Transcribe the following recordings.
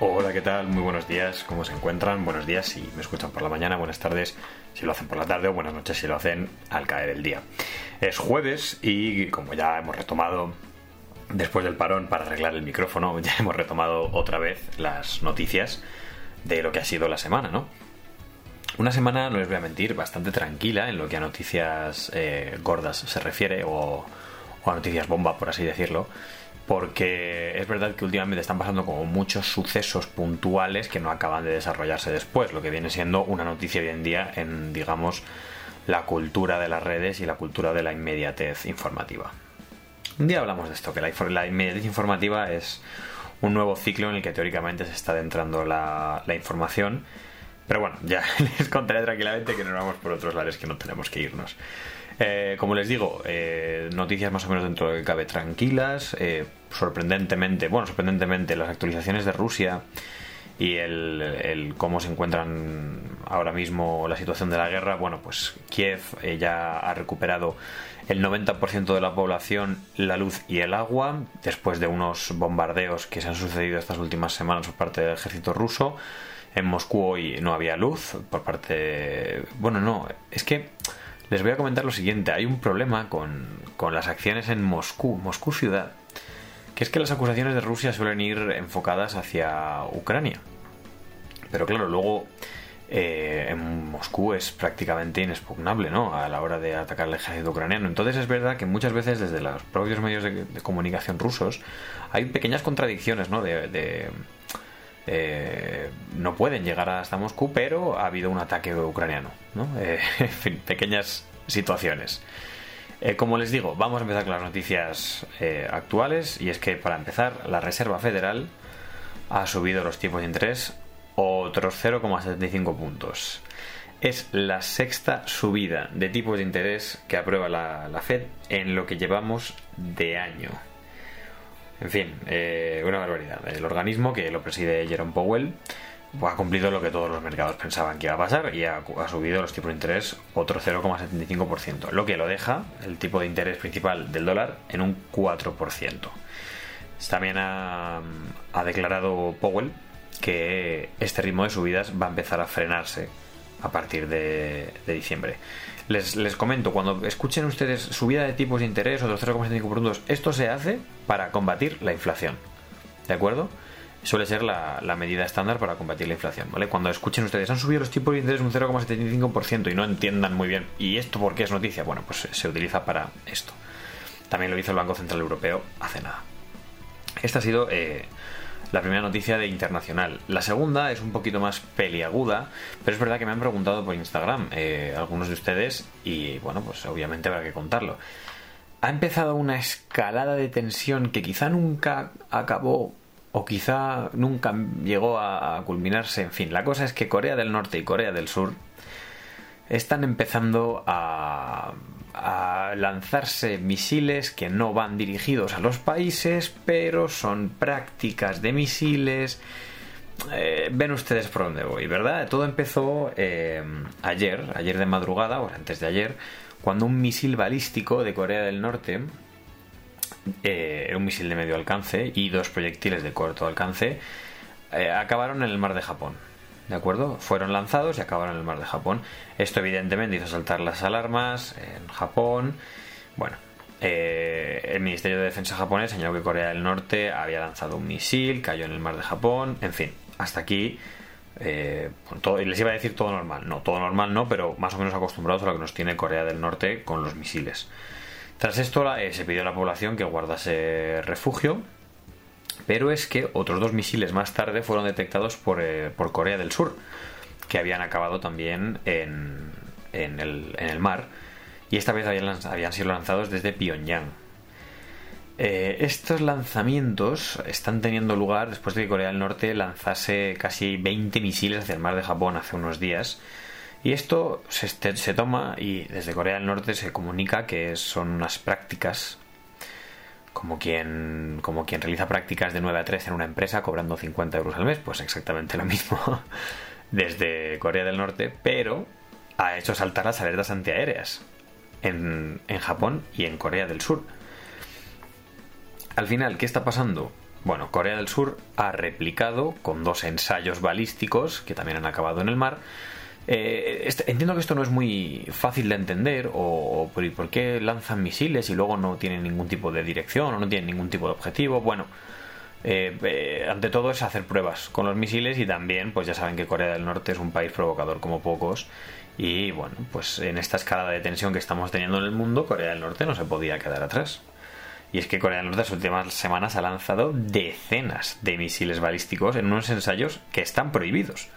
Hola, ¿qué tal? Muy buenos días, ¿cómo se encuentran? Buenos días si me escuchan por la mañana, buenas tardes si lo hacen por la tarde o buenas noches si lo hacen al caer el día. Es jueves y como ya hemos retomado después del parón para arreglar el micrófono, ya hemos retomado otra vez las noticias de lo que ha sido la semana, ¿no? Una semana, no les voy a mentir, bastante tranquila en lo que a noticias eh, gordas se refiere o, o a noticias bomba, por así decirlo porque es verdad que últimamente están pasando como muchos sucesos puntuales que no acaban de desarrollarse después, lo que viene siendo una noticia hoy en día en, digamos, la cultura de las redes y la cultura de la inmediatez informativa. Un día hablamos de esto, que la, inmediatez informativa es un nuevo ciclo en el que teóricamente se está adentrando la, la información, pero bueno, ya les contaré tranquilamente que nos vamos por otros lares que no tenemos que irnos. Eh, como les digo, eh, noticias más o menos dentro de que cabe tranquilas. Eh, sorprendentemente, bueno, sorprendentemente, las actualizaciones de Rusia y el, cómo se encuentran ahora mismo la situación de la guerra. Bueno, pues Kiev ya ha recuperado el 90% de la población, la luz y el agua, después de unos bombardeos que se han sucedido estas últimas semanas por parte del ejército ruso. En Moscú hoy no había luz por parte... Bueno, no, es que les voy a comentar lo siguiente. Hay un problema con, las acciones en Moscú, Moscú ciudad, que es que las acusaciones de Rusia suelen ir enfocadas hacia Ucrania. Pero claro, luego eh, en Moscú es prácticamente inexpugnable, ¿no? A la hora de atacar al ejército ucraniano. Entonces es verdad que muchas veces desde los propios medios de, comunicación rusos hay pequeñas contradicciones, ¿no? de eh, no pueden llegar hasta Moscú, pero ha habido un ataque ucraniano. ¿no? Eh, en fin, pequeñas situaciones. Eh, como les digo, vamos a empezar con las noticias actuales y es que para empezar, la Reserva Federal ha subido los tipos de interés otros 0,75 puntos. Es la sexta subida de tipos de interés que aprueba la Fed en lo que llevamos de año. En fin, eh, una barbaridad. El organismo que lo preside Jerome Powell ha cumplido lo que todos los mercados pensaban que iba a pasar y ha, subido los tipos de interés otro 0,75%, lo que lo deja el tipo de interés principal del dólar en un 4%. También ha, declarado Powell que este ritmo de subidas va a empezar a frenarse a partir de diciembre. Les, comento, cuando escuchen ustedes subida de tipos de interés o de 0,75 puntos, esto se hace para combatir la inflación. ¿De acuerdo? Suele ser la, medida estándar para combatir la inflación, ¿vale? Cuando escuchen ustedes, han subido los tipos de interés un 0,75% y no entiendan muy bien, ¿y esto por qué es noticia? Bueno, pues se utiliza para esto. También lo hizo el Banco Central Europeo hace nada. Esta ha sido eh, la primera noticia de internacional. La segunda es un poquito más peliaguda, pero es verdad que me han preguntado por Instagram eh, algunos de ustedes y bueno, pues obviamente habrá que contarlo. Ha empezado una escalada de tensión que quizá nunca acabó o quizá nunca llegó a culminarse. En fin, la cosa es que Corea del Norte y Corea del Sur están empezando a a lanzarse misiles que no van dirigidos a los países, pero son prácticas de misiles. Eh, ven ustedes por dónde voy, ¿verdad? Todo empezó eh, ayer, ayer de madrugada, o antes de ayer, cuando un misil balístico de Corea del Norte, eh, un misil de medio alcance y dos proyectiles de corto alcance, acabaron en el mar de Japón. ¿De acuerdo? Fueron lanzados y acabaron en el mar de Japón. Esto evidentemente hizo saltar las alarmas en Japón. Bueno, eh, el Ministerio de Defensa japonés señaló que Corea del Norte había lanzado un misil, cayó en el mar de Japón, en fin, hasta aquí eh, todo, les iba a decir todo normal. No, todo normal no, pero más o menos acostumbrados a lo que nos tiene Corea del Norte con los misiles. Tras esto eh, se pidió a la población que guardase refugio pero es que otros dos misiles más tarde fueron detectados eh, por, Corea del Sur, que habían acabado también en, el, mar, y esta vez habían, sido lanzados desde Pyongyang. Eh, estos lanzamientos están teniendo lugar después de que Corea del Norte lanzase casi 20 misiles hacia el mar de Japón hace unos días. Y esto se, se, toma y desde Corea del Norte se comunica que son unas prácticas como quien, como quien realiza prácticas de 9 a 3 en una empresa cobrando 50 euros al mes, pues exactamente lo mismo desde Corea del Norte, pero ha hecho saltar las alertas antiaéreas en, en Japón y en Corea del Sur. Al final, ¿qué está pasando? Bueno, Corea del Sur ha replicado con dos ensayos balísticos que también han acabado en el mar. Eh, este, entiendo que esto no es muy fácil de entender o, por, qué lanzan misiles y luego no tienen ningún tipo de dirección o no tienen ningún tipo de objetivo. Bueno, eh, eh, ante todo es hacer pruebas con los misiles y también pues ya saben que Corea del Norte es un país provocador como pocos y bueno pues en esta escalada de tensión que estamos teniendo en el mundo Corea del Norte no se podía quedar atrás y es que Corea del Norte las últimas semanas ha lanzado decenas de misiles balísticos en unos ensayos que están prohibidos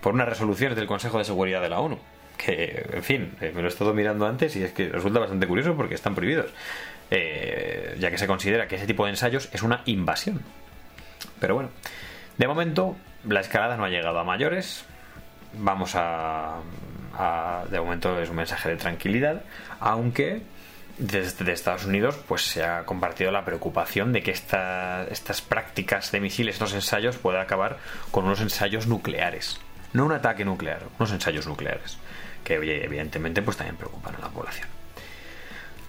por unas resoluciones del Consejo de Seguridad de la ONU que en fin eh, me lo he estado mirando antes y es que resulta bastante curioso porque están prohibidos ya que se considera que ese tipo de ensayos es una invasión pero bueno, de momento la escalada no ha llegado a mayores. Vamos a, de momento es un mensaje de tranquilidad, aunque desde Estados Unidos pues se ha compartido la preocupación de que estas prácticas de misiles, estos ensayos, puedan acabar con unos ensayos nucleares. No un ataque nuclear, unos ensayos nucleares. Que evidentemente pues también preocupan a la población.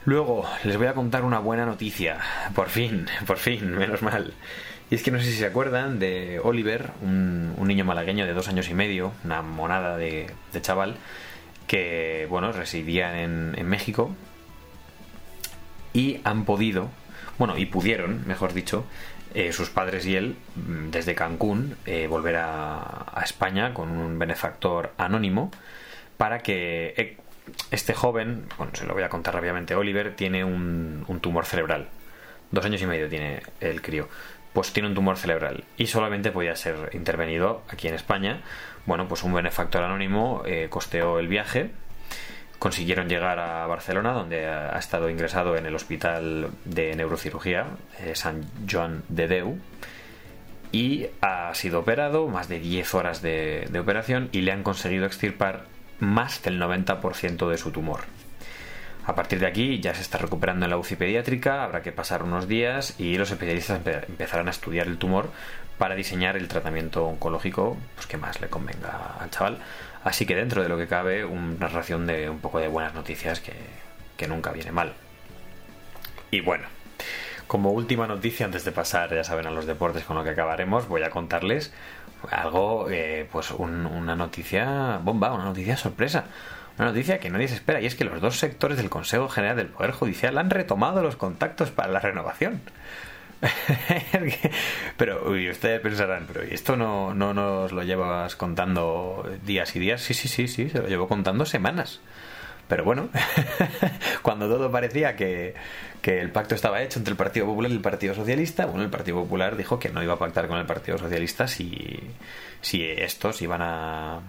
Luego les voy a contar una buena noticia. Por fin, por fin, menos mal. Y es que no sé si se acuerdan de Oliver, un, niño malagueño de dos años y medio, una monada de, chaval, que, bueno, residía en, México y han podido, bueno, y pudieron, mejor dicho, eh, sus padres y él, mm, desde Cancún, eh, volver a, España con un benefactor anónimo para que eh, este joven, bueno, se lo voy a contar rápidamente, Oliver tiene un, un tumor cerebral. Dos años y medio tiene el crío pues tiene un tumor cerebral y solamente podía ser intervenido aquí en España. Bueno, pues un benefactor anónimo eh, costeó el viaje. Consiguieron llegar a Barcelona, donde ha estado ingresado en el Hospital de Neurocirugía eh, San Joan de Deu. Y ha sido operado, más de 10 horas de operación, y le han conseguido extirpar más del 90% de su tumor. A partir de aquí ya se está recuperando en la UCI pediátrica, habrá que pasar unos días y los especialistas empezarán a estudiar el tumor para diseñar el tratamiento oncológico pues, que más le convenga al chaval. Así que dentro de lo que cabe, una ración de un poco de buenas noticias que, nunca viene mal. Y bueno, como última noticia, antes de pasar, ya saben, a los deportes con lo que acabaremos, voy a contarles algo, eh, pues una noticia bomba, una noticia sorpresa. Una noticia que nadie se espera y es que los dos sectores del Consejo General del Poder Judicial han retomado los contactos para la renovación. pero ustedes pensarán, pero esto no, no nos lo llevas contando días y días? Sí, sí, sí, sí, se lo llevo contando semanas. Pero bueno, cuando todo parecía que, que, el pacto estaba hecho entre el Partido Popular y el Partido Socialista, bueno, el Partido Popular dijo que no iba a pactar con el Partido Socialista si, si estos iban a,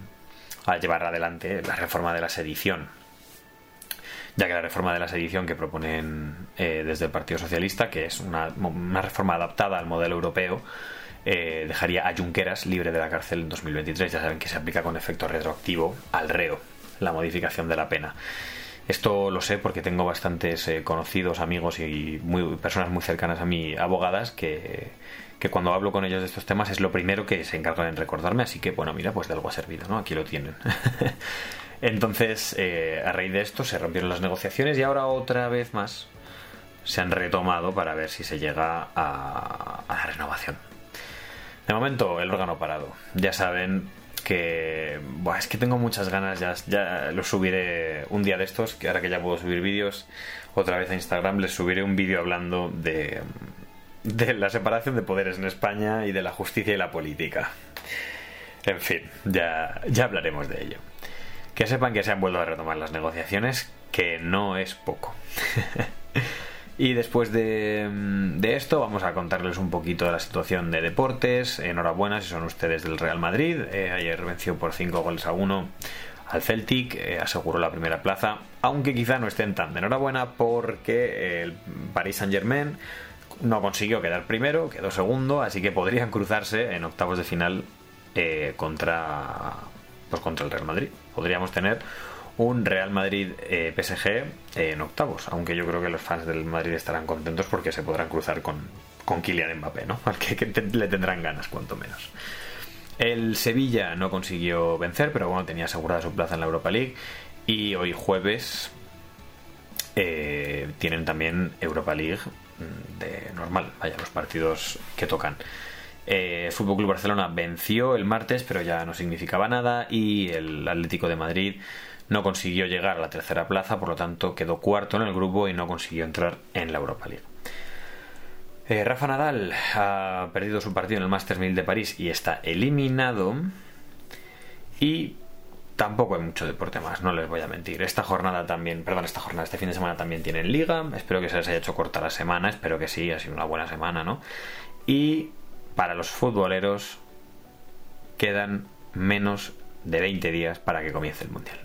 a llevar adelante la reforma de la sedición. Ya que la reforma de la sedición que proponen eh, desde el Partido Socialista, que es una, reforma adaptada al modelo europeo, eh, dejaría a Junqueras libre de la cárcel en 2023. Ya saben que se aplica con efecto retroactivo al reo la modificación de la pena. Esto lo sé porque tengo bastantes eh, conocidos, amigos y muy, personas muy cercanas a mí, abogadas, que, que cuando hablo con ellos de estos temas es lo primero que se encargan en recordarme, así que bueno, mira, pues de algo ha servido, ¿no? Aquí lo tienen. Entonces, eh, a raíz de esto se rompieron las negociaciones y ahora otra vez más se han retomado para ver si se llega a, la renovación. De momento, el órgano parado. Ya saben que es que tengo muchas ganas, ya, ya lo subiré un día de estos, que ahora que ya puedo subir vídeos otra vez a Instagram, les subiré un vídeo hablando de, de la separación de poderes en España y de la justicia y la política. En fin, ya, ya hablaremos de ello. Que sepan que se han vuelto a retomar las negociaciones, que no es poco. y después de, de, esto vamos a contarles un poquito de la situación de deportes. Enhorabuena si son ustedes del Real Madrid. Eh, ayer venció por 5 goles a 1 al Celtic, eh, aseguró la primera plaza, aunque quizá no estén tan de enhorabuena porque el Paris Saint Germain no consiguió quedar primero, quedó segundo, así que podrían cruzarse en octavos de final eh, contra, contra el Real Madrid. Podríamos tener un Real Madrid eh, PSG en octavos, aunque yo creo que los fans del Madrid estarán contentos porque se podrán cruzar con, con Kylian Mbappé, ¿no? Al que, le tendrán ganas, cuanto menos. El Sevilla no consiguió vencer, pero bueno, tenía asegurada su plaza en la Europa League. Y hoy jueves eh, tienen también Europa League mm, de normal, vaya, los partidos que tocan. Eh, Fútbol Club Barcelona venció el martes, pero ya no significaba nada. Y el Atlético de Madrid no consiguió llegar a la tercera plaza, por lo tanto quedó cuarto en el grupo y no consiguió entrar en la Europa League. Eh, Rafa Nadal ha perdido su partido en el Masters 1000 de París y está eliminado. Y tampoco hay mucho deporte más, no les voy a mentir. Esta jornada también, perdón, esta jornada, este fin de semana también tienen liga. Espero que se les haya hecho corta la semana, espero que sí, ha sido una buena semana, ¿no? Y para los futboleros quedan menos de 20 días para que comience el Mundial.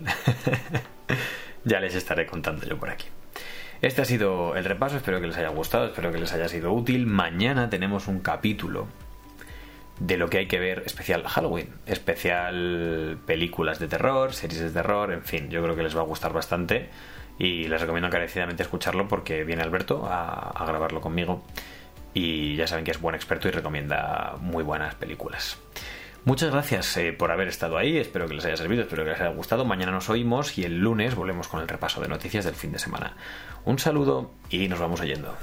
ya les estaré contando yo por aquí. Este ha sido el repaso, espero que les haya gustado, espero que les haya sido útil. Mañana tenemos un capítulo de lo que hay que ver especial Halloween, especial películas de terror, series de terror, en fin, yo creo que les va a gustar bastante y les recomiendo encarecidamente escucharlo porque viene Alberto a, a grabarlo conmigo y ya saben que es buen experto y recomienda muy buenas películas. Muchas gracias eh, por haber estado ahí, espero que les haya servido, espero que les haya gustado. Mañana nos oímos y el lunes volvemos con el repaso de noticias del fin de semana. Un saludo y nos vamos oyendo.